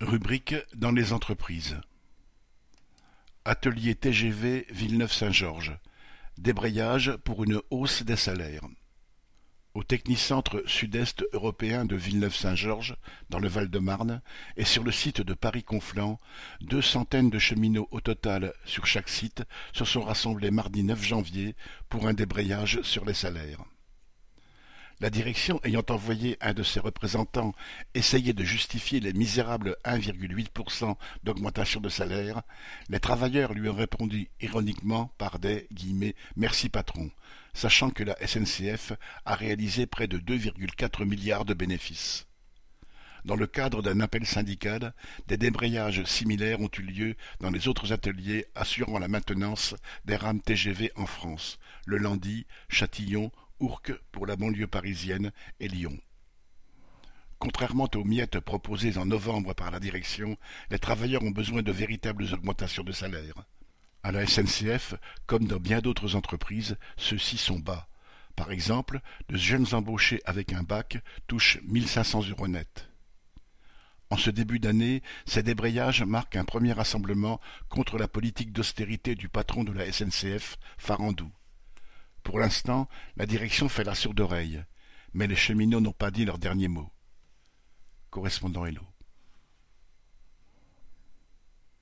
Rubrique dans les entreprises. Atelier TGV Villeneuve-Saint-Georges. Débrayage pour une hausse des salaires. Au Technicentre sud-est européen de Villeneuve-Saint-Georges, dans le Val-de-Marne, et sur le site de Paris-Conflans, deux centaines de cheminots au total sur chaque site se sont rassemblés mardi 9 janvier pour un débrayage sur les salaires. La direction ayant envoyé un de ses représentants essayer de justifier les misérables 1,8% d'augmentation de salaire, les travailleurs lui ont répondu ironiquement par des « merci patron », sachant que la SNCF a réalisé près de 2,4 milliards de bénéfices. Dans le cadre d'un appel syndical, des débrayages similaires ont eu lieu dans les autres ateliers assurant la maintenance des rames TGV en France, le Landy, Châtillon, Pour la banlieue parisienne et Lyon. Contrairement aux miettes proposées en novembre par la direction, les travailleurs ont besoin de véritables augmentations de salaire. À la SNCF, comme dans bien d'autres entreprises, ceux-ci sont bas. Par exemple, de jeunes embauchés avec un bac touchent 1500 euros net. En ce début d'année, ces débrayages marquent un premier rassemblement contre la politique d'austérité du patron de la SNCF, Farandou. Pour l'instant, la direction fait la sourde oreille, mais les cheminots n'ont pas dit leur dernier mot. Correspondant Hello.